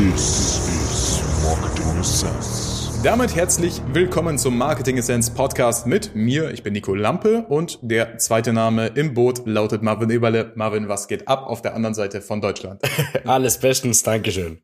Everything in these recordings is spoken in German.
This is Marketing Essence. Damit herzlich willkommen zum Marketing Essence Podcast mit mir. Ich bin Nico Lampe und der zweite Name im Boot lautet Marvin Eberle. Marvin, was geht ab auf der anderen Seite von Deutschland? Alles bestens, Dankeschön.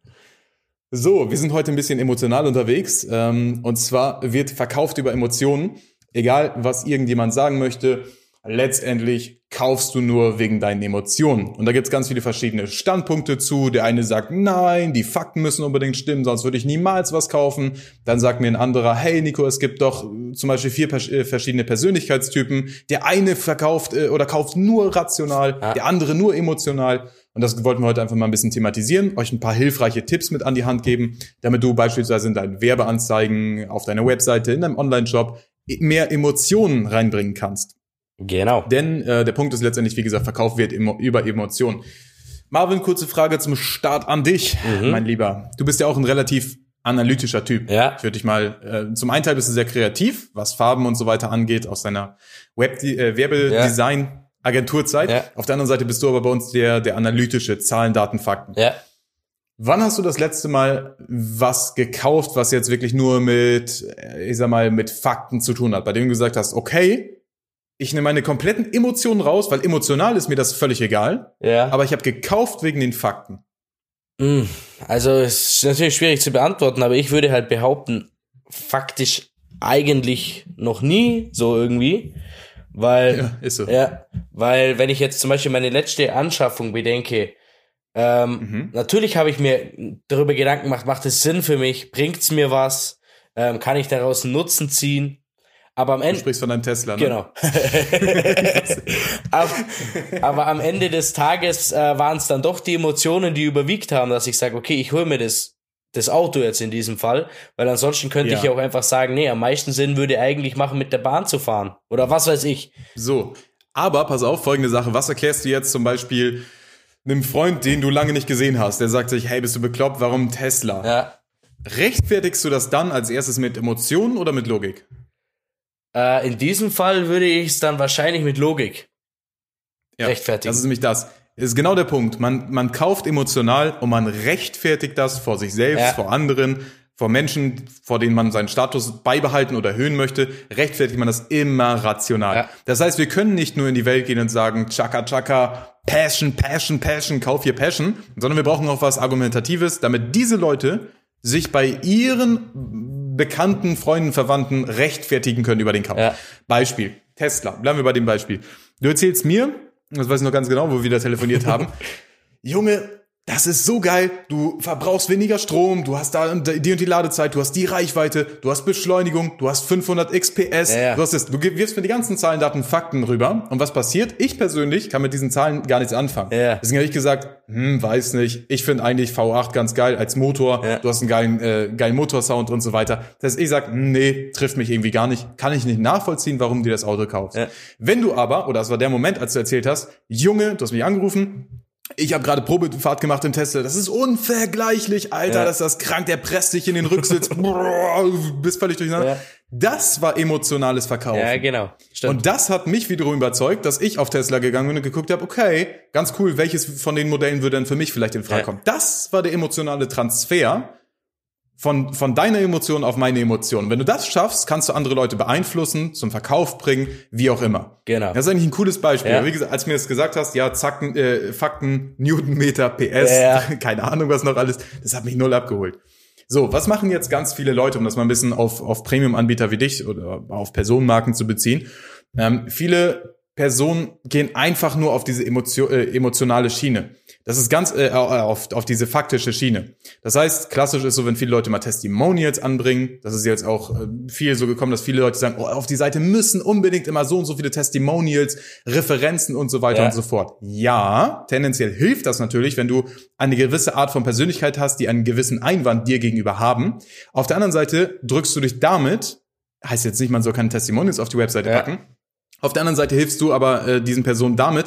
So, wir sind heute ein bisschen emotional unterwegs. Ähm, und zwar wird verkauft über Emotionen. Egal, was irgendjemand sagen möchte, letztendlich kaufst du nur wegen deinen Emotionen. Und da gibt's ganz viele verschiedene Standpunkte zu. Der eine sagt, nein, die Fakten müssen unbedingt stimmen, sonst würde ich niemals was kaufen. Dann sagt mir ein anderer, hey Nico, es gibt doch äh, zum Beispiel vier äh, verschiedene Persönlichkeitstypen. Der eine verkauft äh, oder kauft nur rational, Ja. der andere nur emotional. Und das wollten wir heute einfach mal ein bisschen thematisieren, euch ein paar hilfreiche Tipps mit an die Hand geben, damit du beispielsweise in deinen Werbeanzeigen, auf deiner Webseite, in deinem Online-Shop mehr Emotionen reinbringen kannst. Genau. Denn äh, der Punkt ist letztendlich, wie gesagt, Verkauf wird emo über Emotionen. Marvin, kurze Frage zum Start an dich, mein Lieber. Du bist ja auch ein relativ analytischer Typ. Ja. Ich würde dich mal, äh, zum einen Teil bist du sehr kreativ, was Farben und so weiter angeht, aus deiner Web äh, Werbedesign Agenturzeit. Ja. Auf der anderen Seite bist du aber bei uns der, der analytische Zahlen, Daten, Fakten. Ja. Wann hast du das letzte Mal was gekauft, was jetzt wirklich nur mit, äh, ich sag mal, mit Fakten zu tun hat, bei dem du gesagt hast, okay, ich nehme meine kompletten Emotionen raus, weil emotional ist mir das völlig egal, Ja. aber ich habe gekauft wegen den Fakten. Mm, Also es ist natürlich schwierig zu beantworten, aber ich würde halt behaupten, faktisch eigentlich noch nie so irgendwie, weil Ja, ist so. ja, weil wenn ich jetzt zum Beispiel meine letzte Anschaffung bedenke, ähm, Mhm. natürlich habe ich mir darüber Gedanken gemacht, macht es Sinn für mich, bringt's mir was, ähm, kann ich daraus einen Nutzen ziehen, aber am Du Ende sprichst von deinem Tesla, ne? Genau. aber, aber am Ende des Tages äh, waren es dann doch die Emotionen, die überwiegt haben, dass ich sage, okay, ich hole mir das, das Auto jetzt in diesem Fall, weil ansonsten könnte Ja. ich ja auch einfach sagen, nee, am meisten Sinn würde eigentlich machen, mit der Bahn zu fahren. Oder was weiß ich. So. Aber pass auf, folgende Sache. Was erklärst du jetzt zum Beispiel einem Freund, den du lange nicht gesehen hast, der sagt sich, hey, bist du bekloppt, warum Tesla? Ja. Rechtfertigst du das dann als erstes mit Emotionen oder mit Logik? Äh, in diesem Fall würde ich es dann wahrscheinlich mit Logik. Ja, Rechtfertigen. Das ist nämlich das. Ist genau der Punkt. Man, man kauft emotional und man rechtfertigt das vor sich selbst, Ja. vor anderen, vor Menschen, vor denen man seinen Status beibehalten oder erhöhen möchte, rechtfertigt man das immer rational. Ja. Das heißt, wir können nicht nur in die Welt gehen und sagen, Chaka Chaka, Passion, Passion, Passion, kauf hier Passion, sondern wir brauchen auch was Argumentatives, damit diese Leute sich bei ihren bekannten Freunden, Verwandten rechtfertigen können über den Kauf. Ja. Beispiel, Tesla. Bleiben wir bei dem Beispiel. Du erzählst mir, das weiß ich noch ganz genau, wo wir da telefoniert haben, Junge, das ist so geil. Du verbrauchst weniger Strom, du hast da die und die Ladezeit, du hast die Reichweite, du hast Beschleunigung, du hast 500 XPS, Ja, ja. du hast es, du wirfst mir die ganzen Zahlen, Daten, Fakten rüber. Und was passiert? Ich persönlich kann mit diesen Zahlen gar nichts anfangen. Ja. Deswegen habe ich gesagt, hm, weiß nicht. Ich finde eigentlich V8 ganz geil als Motor. Ja. Du hast einen geilen, äh, geilen Motorsound und so weiter. Das heißt, ich sag, hm, nee, trifft mich irgendwie gar nicht. Kann ich nicht nachvollziehen, warum du das Auto kaufst. Wenn du aber, oder das war der Moment, als du erzählt hast, Junge, du hast mich angerufen, ich habe gerade Probefahrt gemacht im Tesla. Das ist unvergleichlich, Alter. Ja. Das ist das krank. Der presst dich in den Rücksitz. Bist völlig durcheinander. Ja. Das war emotionales Verkaufen. Ja, genau. Stimmt. Und das hat mich wiederum überzeugt, dass ich auf Tesla gegangen bin und geguckt habe, okay, ganz cool, welches von den Modellen würde denn für mich vielleicht in Frage Ja. kommen. Das war der emotionale Transfer von, von deiner Emotion auf meine Emotion. Wenn du das schaffst, kannst du andere Leute beeinflussen, zum Verkauf bringen, wie auch immer. Genau. Das ist eigentlich ein cooles Beispiel. Ja. Wie gesagt, als du mir das gesagt hast, ja, Zacken, äh, Fakten, Newtonmeter, PS, Ja. keine Ahnung, was noch alles, das hat mich null abgeholt. So, was machen jetzt ganz viele Leute, um das mal ein bisschen auf, auf Premium-Anbieter wie dich oder auf Personenmarken zu beziehen? Ähm, viele Personen gehen einfach nur auf diese Emotio äh, emotionale Schiene. Das ist ganz äh, auf, auf diese faktische Schiene. Das heißt, klassisch ist so, wenn viele Leute mal Testimonials anbringen, das ist jetzt auch äh, viel so gekommen, dass viele Leute sagen, oh, auf die Seite müssen unbedingt immer so und so viele Testimonials, Referenzen und so weiter Ja. und so fort. Ja, tendenziell hilft das natürlich, wenn du eine gewisse Art von Persönlichkeit hast, die einen gewissen Einwand dir gegenüber haben. Auf der anderen Seite drückst du dich damit, heißt jetzt nicht, man soll keine Testimonials auf die Webseite Ja. packen. Auf der anderen Seite hilfst du aber äh, diesen Personen damit,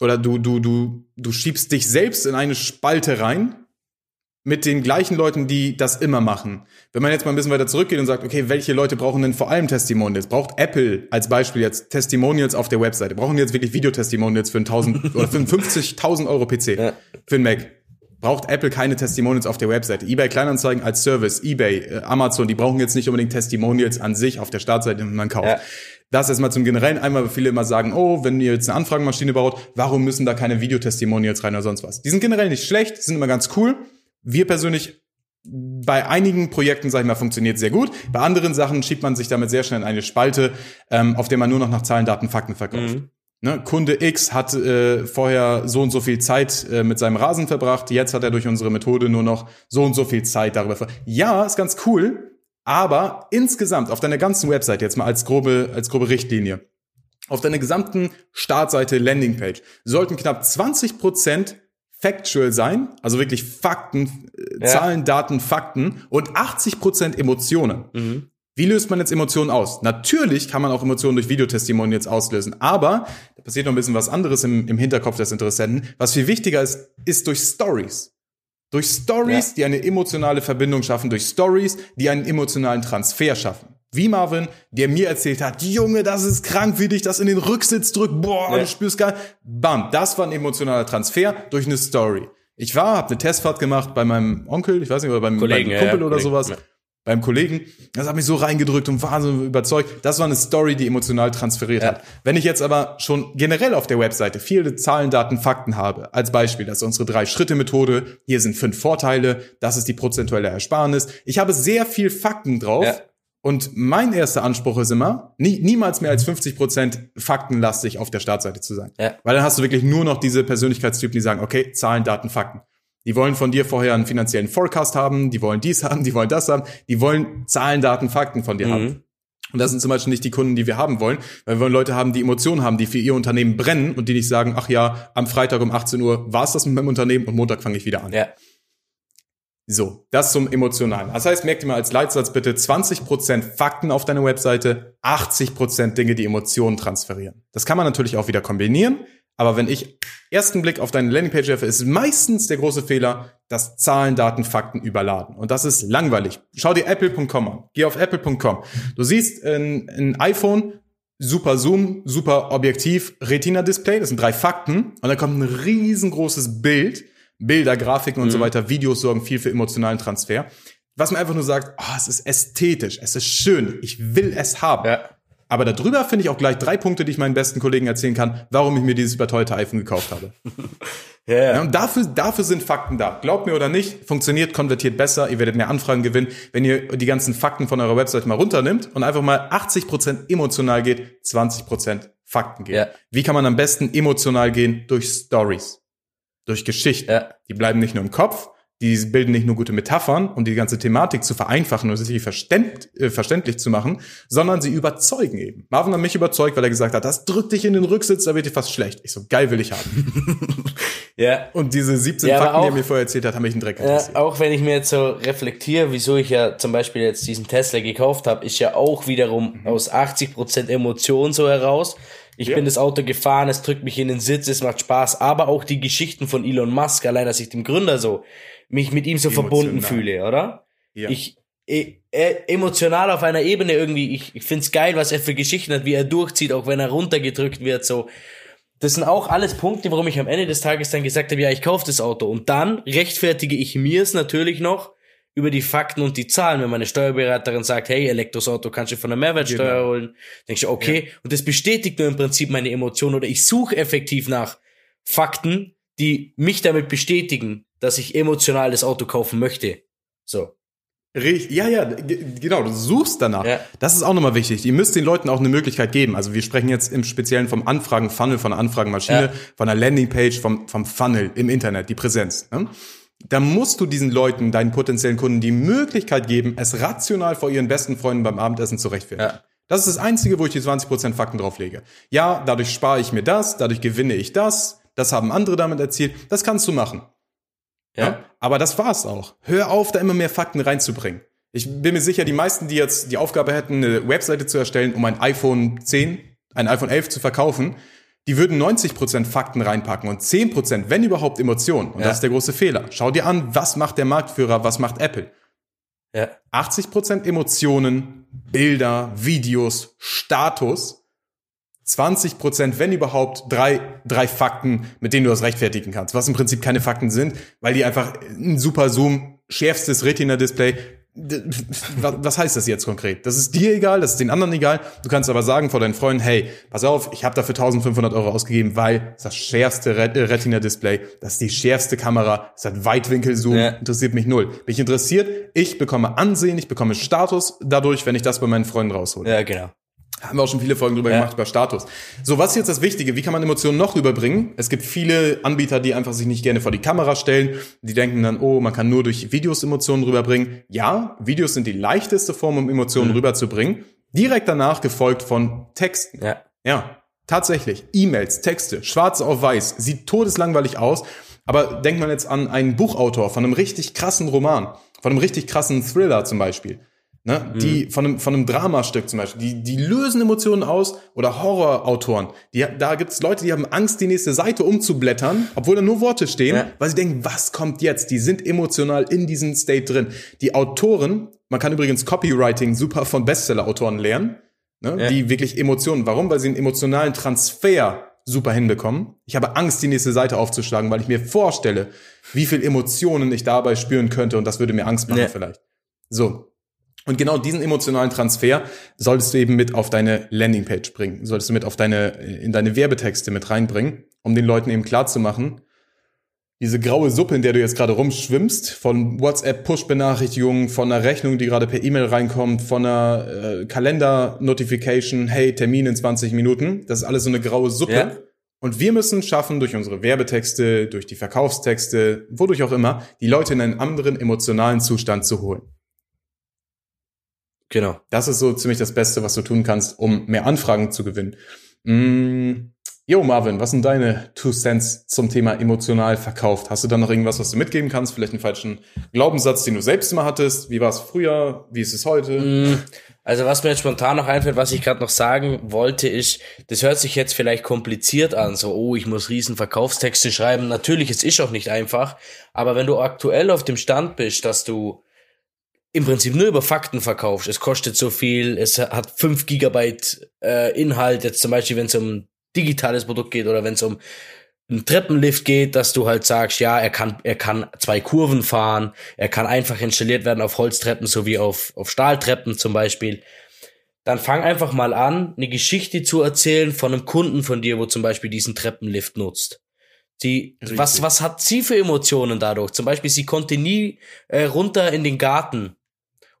oder du, du, du, du schiebst dich selbst in eine Spalte rein mit den gleichen Leuten, die das immer machen. Wenn man jetzt mal ein bisschen weiter zurückgeht und sagt, okay, welche Leute brauchen denn vor allem Testimonials? Braucht Apple als Beispiel jetzt Testimonials auf der Webseite? Brauchen die jetzt wirklich Videotestimonials für einen 1000 oder für einen 50.000 Euro PC? Für einen Mac? Braucht Apple keine Testimonials auf der Webseite. eBay Kleinanzeigen als Service, eBay, äh, Amazon, die brauchen jetzt nicht unbedingt Testimonials an sich auf der Startseite, wenn man kauft. Ja. Das erstmal zum Generellen. Einmal, weil viele immer sagen, oh, wenn ihr jetzt eine Anfragenmaschine baut, warum müssen da keine Videotestimonials rein oder sonst was? Die sind generell nicht schlecht, sind immer ganz cool. Wir persönlich bei einigen Projekten, sag ich mal, funktioniert sehr gut. Bei anderen Sachen schiebt man sich damit sehr schnell in eine Spalte, ähm, auf der man nur noch nach Zahlen, Daten, Fakten verkauft. Mhm. Ne? Kunde X hat äh, vorher so und so viel Zeit äh, mit seinem Rasen verbracht, jetzt hat er durch unsere Methode nur noch so und so viel Zeit darüber ver Ja, ist ganz cool, aber insgesamt auf deiner ganzen Website, jetzt mal als grobe, als grobe Richtlinie, auf deiner gesamten Startseite Landingpage sollten knapp 20% factual sein, also wirklich Fakten, äh, Ja. Zahlen, Daten, Fakten und 80% Emotionen. Mhm. Wie löst man jetzt Emotionen aus? Natürlich kann man auch Emotionen durch Videotestimonials auslösen, aber passiert noch ein bisschen was anderes im, im Hinterkopf des Interessenten. Was viel wichtiger ist, ist durch Stories. Durch Stories, Ja. die eine emotionale Verbindung schaffen, durch Stories, die einen emotionalen Transfer schaffen. Wie Marvin, der mir erzählt hat, Junge, das ist krank, wie dich das in den Rücksitz drückt, boah, Ja. du spürst geil. Bam, das war ein emotionaler Transfer durch eine Story. Ich war, habe eine Testfahrt gemacht bei meinem Onkel, ich weiß nicht, oder beim, Kollegen, beim Kumpel ja, oder Kollegen, sowas. Beim Kollegen. Das hat mich so reingedrückt und wahnsinnig überzeugt. Das war eine Story, die emotional transferiert Ja. hat. Wenn ich jetzt aber schon generell auf der Webseite viele Zahlen, Daten, Fakten habe, als Beispiel, das ist unsere Drei-Schritte-Methode, hier sind fünf Vorteile, das ist die prozentuelle Ersparnis. Ich habe sehr viel Fakten drauf. Ja. Und mein erster Anspruch ist immer, nie, niemals mehr als 50% faktenlastig auf der Startseite zu sein. Ja. Weil dann hast du wirklich nur noch diese Persönlichkeitstypen, die sagen, okay, Zahlen, Daten, Fakten. Die wollen von dir vorher einen finanziellen Forecast haben, die wollen dies haben, die wollen das haben, die wollen Zahlen, Daten, Fakten von dir Mhm. haben. Und das sind zum Beispiel nicht die Kunden, die wir haben wollen, weil wir wollen Leute haben, die Emotionen haben, die für ihr Unternehmen brennen und die nicht sagen, ach ja, am Freitag um 18 Uhr war es das mit meinem Unternehmen und Montag fange ich wieder an. Ja. So, das zum Emotionalen. Das heißt, merkt ihr mal als Leitsatz bitte 20% Fakten auf deiner Webseite, 80% Dinge, die Emotionen transferieren. Das kann man natürlich auch wieder kombinieren, aber wenn ich ersten Blick auf deine Landingpage werfe, ist meistens der große Fehler, dass Zahlen, Daten, Fakten überladen. Und das ist langweilig. Schau dir apple.com an. Geh auf apple.com. Du siehst ein, ein iPhone, super Zoom, super Objektiv, Retina-Display, das sind drei Fakten. Und dann kommt ein riesengroßes Bild, Bilder, Grafiken und so weiter, Videos sorgen viel für emotionalen Transfer. Was man einfach nur sagt, oh, es ist ästhetisch, es ist schön, ich will es haben. Ja. Aber darüber finde ich auch gleich drei Punkte, die ich meinen besten Kollegen erzählen kann, warum ich mir dieses überteuerte iPhone gekauft habe. Ja, Ja, und dafür, dafür sind Fakten da. Glaubt mir oder nicht, funktioniert, konvertiert besser, ihr werdet mehr Anfragen gewinnen, wenn ihr die ganzen Fakten von eurer Website mal runternimmt und einfach mal 80% emotional geht, 20% Fakten geht. Ja. Wie kann man am besten emotional gehen? Durch Stories. Durch Geschichten. Ja. Die bleiben nicht nur im Kopf, die bilden nicht nur gute Metaphern, um die ganze Thematik zu vereinfachen und sich verständ, äh, verständlich zu machen, sondern sie überzeugen eben. Marvin hat mich überzeugt, weil er gesagt hat, das drückt dich in den Rücksitz, da wird dir fast schlecht. Ich so, geil will ich haben. ja. Und diese 17 Ja, Fakten, die er auch- mir vorher erzählt hat, haben mich einen Dreck Ja, interessiert. auch wenn ich mir jetzt so reflektiere, wieso ich ja zum Beispiel jetzt diesen Tesla gekauft habe, ist ja auch wiederum aus 80% Emotion so heraus. Ich Ja. bin das Auto gefahren, es drückt mich in den Sitz, es macht Spaß, aber auch die Geschichten von Elon Musk, allein dass ich dem Gründer so, mich mit ihm so verbunden Emotional. fühle, oder? Ja. Ich, e, e, emotional auf einer Ebene irgendwie, ich, ich find's geil, was er für Geschichten hat, wie er durchzieht, auch wenn er runtergedrückt wird, so. Das sind auch alles Punkte, warum ich am Ende des Tages dann gesagt habe, ja, ich kaufe das Auto. Und dann rechtfertige ich mir es natürlich noch über die Fakten und die Zahlen. Wenn meine Steuerberaterin sagt, hey, Elektrosauto kannst du von der Mehrwertsteuer Genau. holen, denke ich, okay. Und das bestätigt nur im Prinzip meine Emotionen oder ich suche effektiv nach Fakten, die mich damit bestätigen, dass ich emotional das Auto kaufen möchte. So. Richtig, ja, ja, genau, du suchst danach. Ja. Das ist auch nochmal wichtig. Ihr müsst den Leuten auch eine Möglichkeit geben. Also wir sprechen jetzt im Speziellen vom Anfragen-Funnel, von der Anfragenmaschine, Ja. von der Landingpage, vom, vom Funnel im Internet, die Präsenz. Ne? Da musst du diesen Leuten, deinen potenziellen Kunden, die Möglichkeit geben, es rational vor ihren besten Freunden beim Abendessen zu rechtfertigen. Ja. Das ist das Einzige, wo ich die 20% Fakten drauflege. Ja, dadurch spare ich mir das, dadurch gewinne ich das, das haben andere damit erzielt. Das kannst du machen. Ja? Aber das war's auch. Hör auf, da immer mehr Fakten reinzubringen. Ich bin mir sicher, die meisten, die jetzt die Aufgabe hätten, eine Webseite zu erstellen, um ein iPhone 10, ein iPhone 11 zu verkaufen, die würden 90% Fakten reinpacken und 10%, wenn überhaupt, Emotionen. Und Ja. das ist der große Fehler. Schau dir an, was macht der Marktführer, was macht Apple. Ja. 80% Emotionen, Bilder, Videos, Status, 20 Prozent, wenn überhaupt, drei, drei Fakten, mit denen du das rechtfertigen kannst. Was im Prinzip keine Fakten sind, weil die einfach ein super Zoom, schärfstes Retina-Display, was heißt das jetzt konkret? Das ist dir egal, das ist den anderen egal. Du kannst aber sagen vor deinen Freunden, hey, pass auf, ich habe dafür 1500 Euro ausgegeben, weil das, ist das schärfste äh, Retina-Display, das ist die schärfste Kamera, es hat Weitwinkel-Zoom, ja. interessiert mich null. Bin ich interessiert, ich bekomme Ansehen, ich bekomme Status dadurch, wenn ich das bei meinen Freunden raushole. Ja, genau. Haben wir auch schon viele Folgen drüber ja. gemacht, über Status. So, was ist jetzt das Wichtige? Wie kann man Emotionen noch rüberbringen? Es gibt viele Anbieter, die einfach sich nicht gerne vor die Kamera stellen. Die denken dann, oh, man kann nur durch Videos Emotionen rüberbringen. Ja, Videos sind die leichteste Form, um Emotionen mhm. rüberzubringen. Direkt danach gefolgt von Texten. Ja. Ja, tatsächlich. E-Mails, Texte, schwarz auf weiß. Sieht todeslangweilig aus. Aber denkt man jetzt an einen Buchautor von einem richtig krassen Roman, von einem richtig krassen Thriller zum Beispiel ne, mhm. die von einem, von einem Dramastück zum Beispiel, die, die lösen Emotionen aus oder Horrorautoren. Die, da gibt's Leute, die haben Angst, die nächste Seite umzublättern, obwohl da nur Worte stehen, ja. weil sie denken, was kommt jetzt? Die sind emotional in diesem State drin. Die Autoren, man kann übrigens Copywriting super von Bestseller-Autoren lernen, ne, ja. die wirklich Emotionen. Warum? Weil sie einen emotionalen Transfer super hinbekommen. Ich habe Angst, die nächste Seite aufzuschlagen, weil ich mir vorstelle, wie viel Emotionen ich dabei spüren könnte und das würde mir Angst machen ja. vielleicht. So, und genau diesen emotionalen Transfer solltest du eben mit auf deine Landingpage bringen, solltest du mit auf deine, in deine Werbetexte mit reinbringen, um den Leuten eben klar zu machen, diese graue Suppe, in der du jetzt gerade rumschwimmst, von WhatsApp-Push-Benachrichtigungen, von einer Rechnung, die gerade per E-Mail reinkommt, von einer äh, Kalender-Notification, hey, Termin in 20 Minuten, das ist alles so eine graue Suppe. Ja. Und wir müssen schaffen, durch unsere Werbetexte, durch die Verkaufstexte, wodurch auch immer, die Leute in einen anderen emotionalen Zustand zu holen. Genau. Das ist so ziemlich das Beste, was du tun kannst, um mehr Anfragen zu gewinnen. Mm. Jo, Marvin, was sind deine Two Cents zum Thema emotional verkauft? Hast du da noch irgendwas, was du mitgeben kannst? Vielleicht einen falschen Glaubenssatz, den du selbst mal hattest? Wie war es früher? Wie ist es heute? Mm. Also was mir jetzt spontan noch einfällt, was ich gerade noch sagen wollte, ist, das hört sich jetzt vielleicht kompliziert an, so, oh, ich muss riesen Verkaufstexte schreiben. Natürlich, es ist auch nicht einfach, aber wenn du aktuell auf dem Stand bist, dass du im Prinzip nur über Fakten verkaufst. Es kostet so viel, es hat fünf Gigabyte äh, Inhalt, jetzt zum Beispiel, wenn es um digitales Produkt geht oder wenn es um einen Treppenlift geht, dass du halt sagst, ja, er kann, er kann zwei Kurven fahren, er kann einfach installiert werden auf Holztreppen sowie auf, auf Stahltreppen zum Beispiel. Dann fang einfach mal an, eine Geschichte zu erzählen von einem Kunden von dir, wo zum Beispiel diesen Treppenlift nutzt. Sie, was, was hat sie für Emotionen dadurch? Zum Beispiel, sie konnte nie äh, runter in den Garten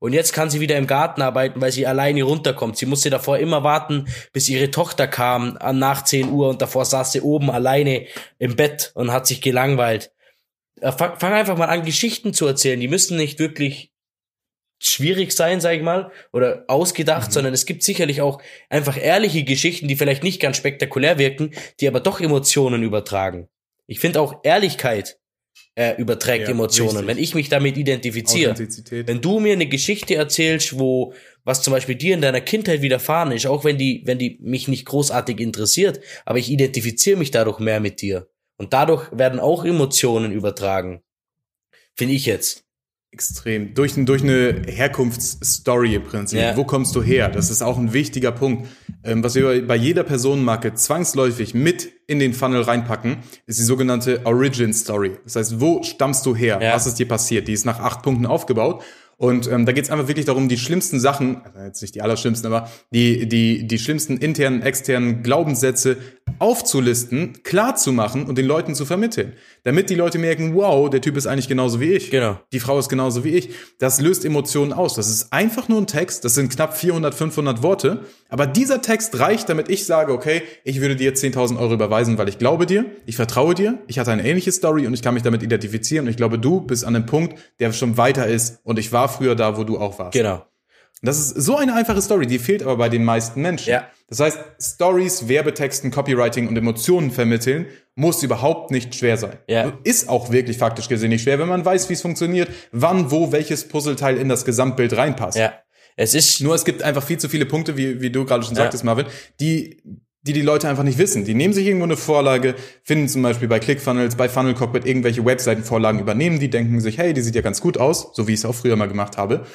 und jetzt kann sie wieder im Garten arbeiten, weil sie alleine runterkommt. Sie musste davor immer warten, bis ihre Tochter kam nach 10 Uhr und davor saß sie oben alleine im Bett und hat sich gelangweilt. Äh, fang, fang einfach mal an, Geschichten zu erzählen. Die müssen nicht wirklich schwierig sein, sag ich mal, oder ausgedacht, mhm. sondern es gibt sicherlich auch einfach ehrliche Geschichten, die vielleicht nicht ganz spektakulär wirken, die aber doch Emotionen übertragen. Ich finde auch Ehrlichkeit äh, überträgt ja, Emotionen. Richtig. Wenn ich mich damit identifiziere, wenn du mir eine Geschichte erzählst, wo was zum Beispiel dir in deiner Kindheit widerfahren ist, auch wenn die, wenn die mich nicht großartig interessiert, aber ich identifiziere mich dadurch mehr mit dir. Und dadurch werden auch Emotionen übertragen. Finde ich jetzt. Extrem. Durch, durch eine Herkunftsstory im Prinzip. Ja. Wo kommst du her? Das ist auch ein wichtiger Punkt. Ähm, was wir bei jeder Personenmarke zwangsläufig mit in den Funnel reinpacken, ist die sogenannte Origin Story. Das heißt, wo stammst du her? Ja. Was ist dir passiert? Die ist nach acht Punkten aufgebaut. Und ähm, da geht es einfach wirklich darum, die schlimmsten Sachen, also jetzt nicht die allerschlimmsten, aber die, die, die schlimmsten internen, externen Glaubenssätze aufzulisten, klar zu machen und den Leuten zu vermitteln. Damit die Leute merken, wow, der Typ ist eigentlich genauso wie ich. Genau. Die Frau ist genauso wie ich. Das löst Emotionen aus. Das ist einfach nur ein Text. Das sind knapp 400, 500 Worte. Aber dieser Text reicht, damit ich sage, okay, ich würde dir 10.000 Euro überweisen, weil ich glaube dir, ich vertraue dir, ich hatte eine ähnliche Story und ich kann mich damit identifizieren und ich glaube, du bist an einem Punkt, der schon weiter ist und ich war früher da, wo du auch warst. Genau. Das ist so eine einfache Story, die fehlt aber bei den meisten Menschen. Ja. Das heißt, Stories, Werbetexten, Copywriting und Emotionen vermitteln muss überhaupt nicht schwer sein. Ja. Ist auch wirklich faktisch gesehen nicht schwer, wenn man weiß, wie es funktioniert, wann, wo, welches Puzzleteil in das Gesamtbild reinpasst. Ja. Es ist nur, es gibt einfach viel zu viele Punkte, wie, wie du gerade schon sagtest, ja. Marvin, die, die die Leute einfach nicht wissen. Die nehmen sich irgendwo eine Vorlage, finden zum Beispiel bei ClickFunnels, bei Funnel Cockpit irgendwelche Webseitenvorlagen übernehmen, die denken sich, hey, die sieht ja ganz gut aus, so wie ich es auch früher mal gemacht habe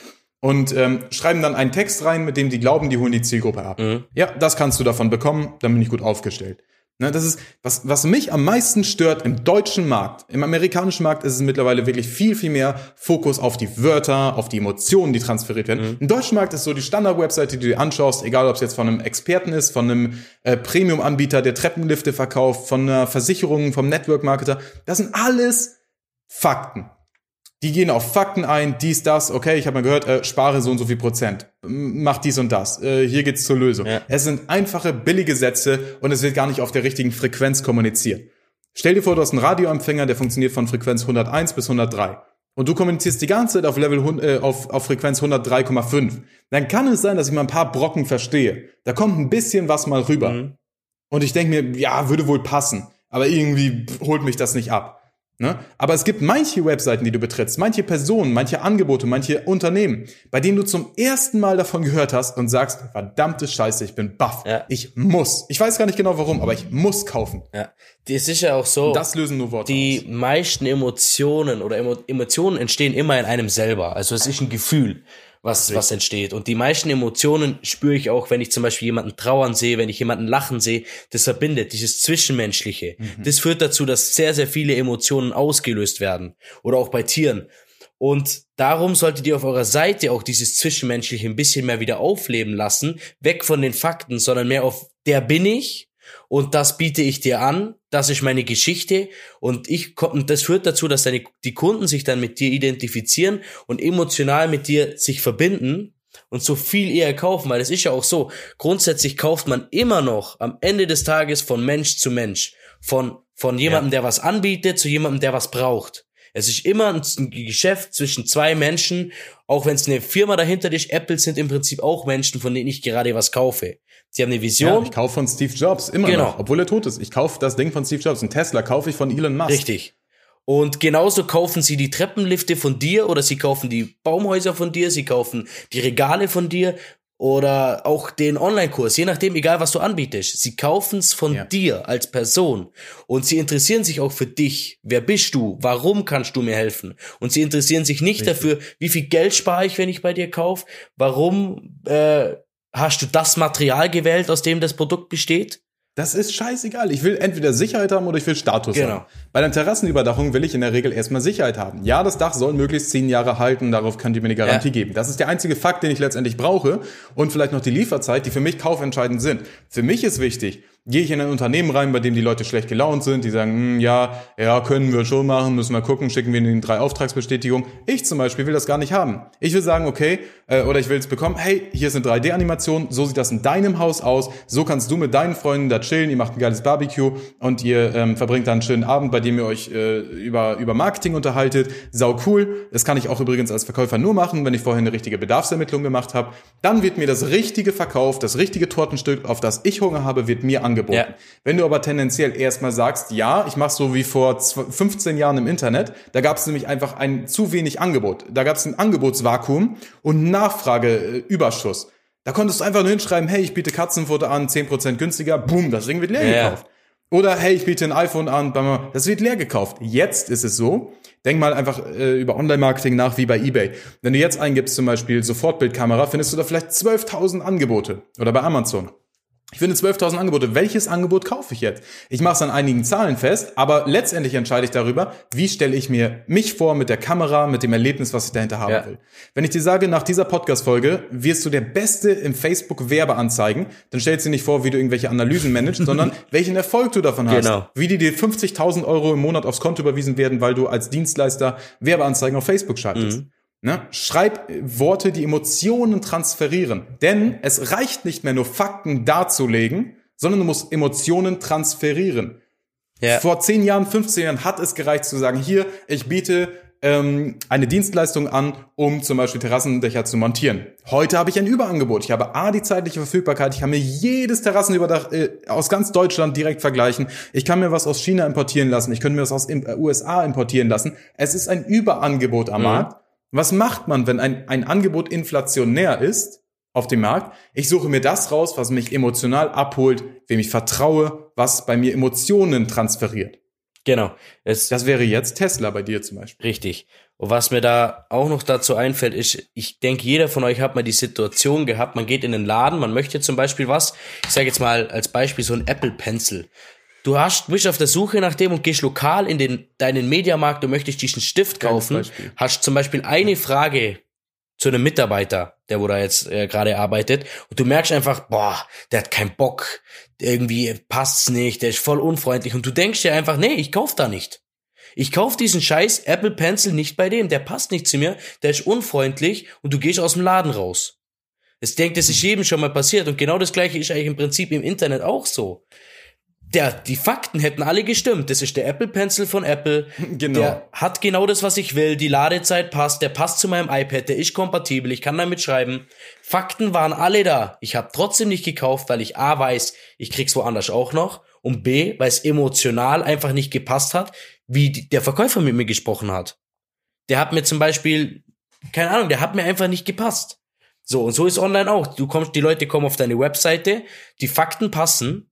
und ähm, schreiben dann einen Text rein, mit dem die glauben, die holen die Zielgruppe ab. Mhm. Ja, das kannst du davon bekommen, dann bin ich gut aufgestellt. Ne, das ist, was, was mich am meisten stört im deutschen Markt. Im amerikanischen Markt ist es mittlerweile wirklich viel, viel mehr Fokus auf die Wörter, auf die Emotionen, die transferiert werden. Im deutschen Markt ist so die Standard-Webseite, die du dir anschaust, egal ob es jetzt von einem Experten ist, von einem äh, Premium-Anbieter, der Treppenlifte verkauft, von einer Versicherung, vom Network-Marketer, das sind alles Fakten. Die gehen auf Fakten ein, dies, das, okay, ich habe mal gehört, äh, spare so und so viel Prozent, mach dies und das, äh, hier geht's zur Lösung. Ja. Es sind einfache, billige Sätze und es wird gar nicht auf der richtigen Frequenz kommuniziert. Stell dir vor, du hast einen Radioempfänger, der funktioniert von Frequenz 101 bis 103. Und du kommunizierst die ganze Zeit auf Level äh, auf, auf Frequenz 103,5. Dann kann es sein, dass ich mal ein paar Brocken verstehe. Da kommt ein bisschen was mal rüber. Mhm. Und ich denke mir, ja, würde wohl passen. Aber irgendwie holt mich das nicht ab. Ne? Aber es gibt manche Webseiten, die du betrittst, manche Personen, manche Angebote, manche Unternehmen, bei denen du zum ersten Mal davon gehört hast und sagst, verdammte Scheiße, ich bin baff. Ja. Ich muss. Ich weiß gar nicht genau warum, aber ich muss kaufen. Ja. Die ist sicher auch so. Das lösen nur Worte die aus. meisten Emotionen oder Emo Emotionen entstehen immer in einem selber. Also es ist ein Gefühl, was, was entsteht. Und die meisten Emotionen spüre ich auch, wenn ich zum Beispiel jemanden trauern sehe, wenn ich jemanden lachen sehe. Das verbindet, dieses Zwischenmenschliche. Das führt dazu, dass sehr, sehr viele Emotionen ausgelöst werden. Oder auch bei Tieren. Und darum solltet ihr auf eurer Seite auch dieses Zwischenmenschliche ein bisschen mehr wieder aufleben lassen. Weg von den Fakten, sondern mehr auf der bin ich und das biete ich dir an, das ist meine Geschichte und ich und das führt dazu, dass deine die Kunden sich dann mit dir identifizieren und emotional mit dir sich verbinden und so viel eher kaufen, weil es ist ja auch so, grundsätzlich kauft man immer noch am Ende des Tages von Mensch zu Mensch, von von jemandem, der was anbietet, zu jemandem, der was braucht. Es ist immer ein Geschäft zwischen zwei Menschen, auch wenn es eine Firma dahinter ist. Apple sind im Prinzip auch Menschen, von denen ich gerade was kaufe. Sie haben eine Ja, Vision, ich kaufe von Steve Jobs immer Genau. noch, obwohl er tot ist. Ich kaufe das Ding von Steve Jobs. Ein Tesla kaufe ich von Elon Musk. Richtig. Und genauso kaufen sie die Treppenlifte von dir oder sie kaufen die Baumhäuser von dir, sie kaufen die Regale von dir oder auch den Online-Kurs, je nachdem, egal was du anbietest. Sie kaufen es von Ja. dir als Person und sie interessieren sich auch für dich. Wer bist du? Warum kannst du mir helfen? Und sie interessieren sich nicht dafür, wie viel Geld spare ich, wenn ich bei dir kaufe? Warum äh, hast du das Material gewählt, aus dem das Produkt besteht? Das ist scheißegal. Ich will entweder Sicherheit haben oder ich will Status Genau. haben. Bei der Terrassenüberdachung will ich in der Regel erstmal Sicherheit haben. Ja, das Dach soll möglichst zehn Jahre halten, darauf könnt ihr mir eine Garantie Ja. geben. Das ist der einzige Fakt, den ich letztendlich brauche und vielleicht noch die Lieferzeit, die für mich kaufentscheidend sind. Für mich ist wichtig, gehe ich in ein Unternehmen rein, bei dem die Leute schlecht gelaunt sind, die sagen, hm, ja, ja, können wir schon machen, müssen wir gucken, schicken wir ihnen drei Auftragsbestätigungen. Ich zum Beispiel will das gar nicht haben. Ich will sagen, okay, äh, oder ich will es bekommen, hey, hier ist eine 3D-Animation, so sieht das in deinem Haus aus, so kannst du mit deinen Freunden da chillen, ihr macht ein geiles Barbecue und ihr ähm, verbringt dann einen schönen Abend, bei dem ihr euch äh, über, über Marketing unterhaltet. Sau cool. Das kann ich auch übrigens als Verkäufer nur machen, wenn ich vorher eine richtige Bedarfsermittlung gemacht habe. Dann wird mir das richtige verkauft, das richtige Tortenstück, auf das ich Hunger habe, wird mir angeboten. Ja. Wenn du aber tendenziell erstmal sagst, ja, ich mache so wie vor zw- 15 Jahren im Internet, da gab es nämlich einfach ein zu wenig Angebot. Da gab es ein Angebotsvakuum und Nachfrageüberschuss. Da konntest du einfach nur hinschreiben, hey, ich biete Katzenfutter an, 10% günstiger, boom, das Ding wird leer Ja. gekauft. Oder hey, ich biete ein iPhone an, das wird leer gekauft. Jetzt ist es so, denk mal einfach äh, über Online-Marketing nach wie bei eBay. Wenn du jetzt eingibst zum Beispiel Sofortbildkamera, findest du da vielleicht 12.000 Angebote. Oder bei Amazon. Ich finde 12.000 Angebote. Welches Angebot kaufe ich jetzt? Ich mache es an einigen Zahlen fest, aber letztendlich entscheide ich darüber, wie stelle ich mir mich vor mit der Kamera, mit dem Erlebnis, was ich dahinter haben Ja. will. Wenn ich dir sage, nach dieser Podcast-Folge wirst du der Beste im Facebook-Werbeanzeigen, dann stellst du dir nicht vor, wie du irgendwelche Analysen managst, sondern welchen Erfolg du davon hast. Genau. Wie die dir 50.000 Euro im Monat aufs Konto überwiesen werden, weil du als Dienstleister Werbeanzeigen auf Facebook schaltest. Ne? Schreib äh, Worte, die Emotionen transferieren. Denn es reicht nicht mehr nur Fakten darzulegen, sondern du musst Emotionen transferieren. Ja. Vor 10 Jahren, 15 Jahren hat es gereicht zu sagen, hier, ich biete ähm, eine Dienstleistung an, um zum Beispiel Terrassendächer zu montieren. Heute habe ich ein Überangebot. Ich habe A, die zeitliche Verfügbarkeit. Ich kann mir jedes Terrassenüberdach äh, aus ganz Deutschland direkt vergleichen. Ich kann mir was aus China importieren lassen. Ich könnte mir was aus den USA importieren lassen. Es ist ein Überangebot am Markt. Was macht man, wenn ein, ein Angebot inflationär ist auf dem Markt? Ich suche mir das raus, was mich emotional abholt, wem ich vertraue, was bei mir Emotionen transferiert. Genau. Es, Das wäre jetzt Tesla bei dir zum Beispiel. Richtig. Und was mir da auch noch dazu einfällt, ist, ich denke, jeder von euch hat mal die Situation gehabt, man geht in den Laden, man möchte zum Beispiel was, ich sage jetzt mal als Beispiel so ein Apple Pencil. Du hast, bist auf der Suche nach dem und gehst lokal in den, deinen Mediamarkt und möchtest diesen Stift kaufen, hast zum Beispiel eine Frage zu einem Mitarbeiter, der wo da jetzt äh, gerade arbeitet, und du merkst einfach, boah, der hat keinen Bock, irgendwie passt's nicht, der ist voll unfreundlich, und du denkst dir einfach, nee, ich kauf da nicht. Ich kauf diesen scheiß Apple Pencil nicht bei dem, der passt nicht zu mir, der ist unfreundlich und du gehst aus dem Laden raus. Ich denke, das ist jedem schon mal passiert und genau das gleiche ist eigentlich im Prinzip im Internet auch so. Der, die Fakten hätten alle gestimmt. Das ist der Apple Pencil von Apple. Genau. Der hat genau das, was ich will. Die Ladezeit passt. Der passt zu meinem iPad. Der ist kompatibel. Ich kann damit schreiben. Fakten waren alle da. Ich habe trotzdem nicht gekauft, weil ich A weiß, ich krieg's woanders auch noch. Und B, weil es emotional einfach nicht gepasst hat, wie die, der Verkäufer mit mir gesprochen hat. Der hat mir zum Beispiel, keine Ahnung, der hat mir einfach nicht gepasst. So, und so ist online auch. Du kommst, die Leute kommen auf deine Webseite, die Fakten passen,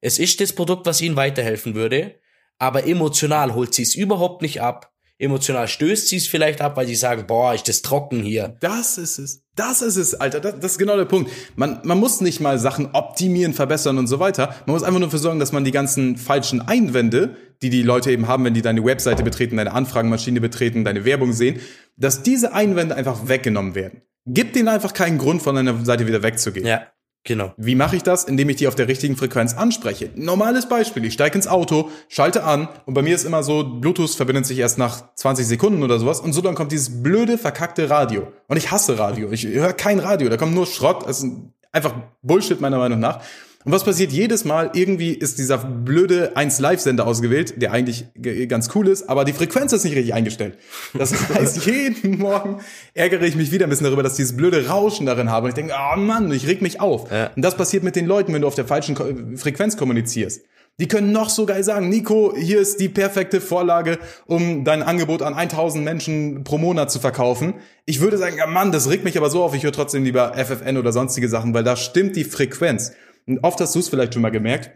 es ist das Produkt, was ihnen weiterhelfen würde, aber emotional holt sie es überhaupt nicht ab. Emotional stößt sie es vielleicht ab, weil sie sagen, boah, ist das trocken hier. Das ist es. Das ist es, Alter. Das, das ist genau der Punkt. Man, man muss nicht mal Sachen optimieren, verbessern und so weiter. Man muss einfach nur dafür sorgen, dass man die ganzen falschen Einwände, die die Leute eben haben, wenn die deine Webseite betreten, deine Anfragenmaschine betreten, deine Werbung sehen, dass diese Einwände einfach weggenommen werden. Gib denen einfach keinen Grund, von deiner Seite wieder wegzugehen. Ja, genau. Wie mache ich das? Indem ich die auf der richtigen Frequenz anspreche. Normales Beispiel. Ich steige ins Auto, schalte an und bei mir ist immer so, Bluetooth verbindet sich erst nach 20 Sekunden oder sowas und so dann kommt dieses blöde, verkackte Radio. Und ich hasse Radio. Ich höre kein Radio. Da kommt nur Schrott. Das ist einfach Bullshit meiner Meinung nach. Und was passiert jedes Mal? Irgendwie ist dieser blöde 1 Live-Sender ausgewählt, der eigentlich ganz cool ist, aber die Frequenz ist nicht richtig eingestellt. Das heißt, jeden Morgen ärgere ich mich wieder ein bisschen darüber, dass ich dieses blöde Rauschen darin habe. Und ich denke, oh Mann, ich reg mich auf. Ja. Und das passiert mit den Leuten, wenn du auf der falschen Frequenz kommunizierst. Die können noch so geil sagen, Nico, hier ist die perfekte Vorlage, um dein Angebot an 1000 Menschen pro Monat zu verkaufen. Ich würde sagen, ja Mann, das regt mich aber so auf, ich höre trotzdem lieber FFN oder sonstige Sachen, weil da stimmt die Frequenz. Und oft hast du es vielleicht schon mal gemerkt,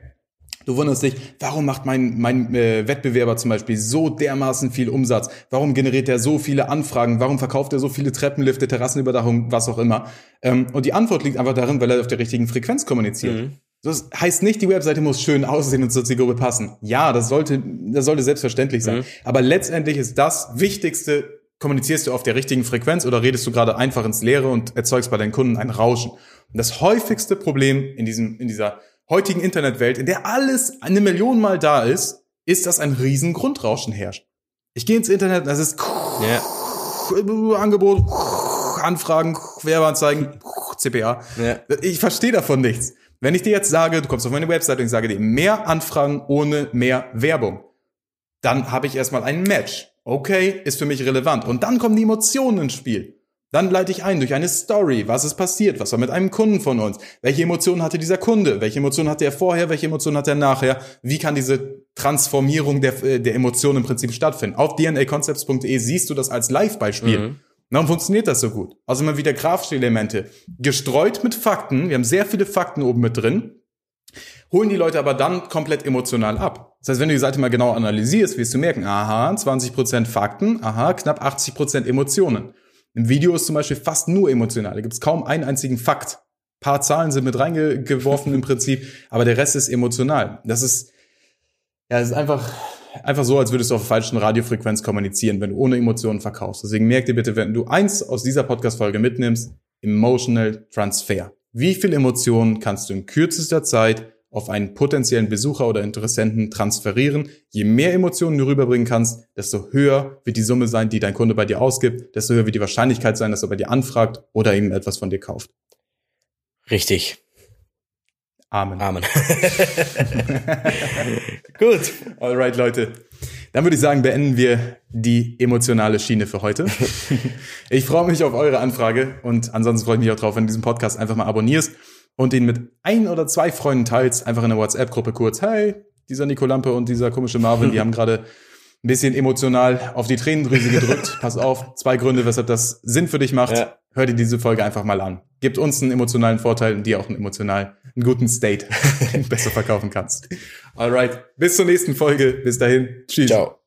Du wunderst dich, warum macht mein, mein äh, Wettbewerber zum Beispiel so dermaßen viel Umsatz? Warum generiert er so viele Anfragen? Warum verkauft er so viele Treppenlifte, Terrassenüberdachung, was auch immer? Ähm, und die Antwort liegt einfach darin, weil er auf der richtigen Frequenz kommuniziert. Das heißt nicht, die Webseite muss schön aussehen und zur Zielgruppe passen. Ja, das sollte, das sollte selbstverständlich sein. Aber letztendlich ist das Wichtigste, kommunizierst du auf der richtigen Frequenz oder redest du gerade einfach ins Leere und erzeugst bei deinen Kunden ein Rauschen? Und das häufigste Problem in diesem, in dieser heutigen Internetwelt, in der alles eine Million Mal da ist, ist, dass ein riesen Grundrauschen herrscht. Ich gehe ins Internet, und das ist Ja. Angebot, Anfragen, Werbeanzeigen, CPA. Ja. Ich verstehe davon nichts. Wenn ich dir jetzt sage, du kommst auf meine Website und ich sage dir mehr Anfragen ohne mehr Werbung, dann habe ich erstmal ein Match. Okay, ist für mich relevant. Und dann kommen die Emotionen ins Spiel. Dann leite ich ein durch eine Story. Was ist passiert? Was war mit einem Kunden von uns? Welche Emotionen hatte dieser Kunde? Welche Emotionen hatte er vorher? Welche Emotionen hat er nachher? Wie kann diese Transformierung der, äh, der Emotionen im Prinzip stattfinden? Auf dnaconcepts.de siehst du das als Live-Beispiel. Warum funktioniert das so gut? Also immer wieder grafische Elemente. Gestreut mit Fakten. Wir haben sehr viele Fakten oben mit drin. Holen die Leute aber dann komplett emotional ab. Das heißt, wenn du die Seite mal genau analysierst, wirst du merken, aha, 20% Fakten, aha, knapp 80% Emotionen. Im Video ist zum Beispiel fast nur emotional. Da gibt es kaum einen einzigen Fakt. Ein paar Zahlen sind mit reingeworfen im Prinzip, aber der Rest ist emotional. Das ist, ja, das ist einfach, einfach so, als würdest du auf falschen Radiofrequenz kommunizieren, wenn du ohne Emotionen verkaufst. Deswegen merk dir bitte, wenn du eins aus dieser Podcast-Folge mitnimmst, Emotional Transfer. Wie viel Emotionen kannst du in kürzester Zeit auf einen potenziellen Besucher oder Interessenten transferieren. Je mehr Emotionen du rüberbringen kannst, desto höher wird die Summe sein, die dein Kunde bei dir ausgibt, desto höher wird die Wahrscheinlichkeit sein, dass er bei dir anfragt oder eben etwas von dir kauft. Richtig. Amen. Amen. Gut. Alright, Leute. Dann würde ich sagen, beenden wir die emotionale Schiene für heute. Ich freue mich auf eure Anfrage und ansonsten freue ich mich auch drauf, wenn du diesen Podcast einfach mal abonnierst und ihn mit ein oder zwei Freunden teilst, einfach in der WhatsApp-Gruppe kurz, hey, dieser Nico Lampe und dieser komische Marvin, die haben gerade ein bisschen emotional auf die Tränendrüse gedrückt. Pass auf, zwei Gründe, weshalb das Sinn für dich macht. Ja. hör dir diese Folge einfach mal an. Gibt uns einen emotionalen Vorteil und dir auch einen emotional, einen guten State, den du besser verkaufen kannst. Alright, bis zur nächsten Folge. Bis dahin. Tschüss. Ciao.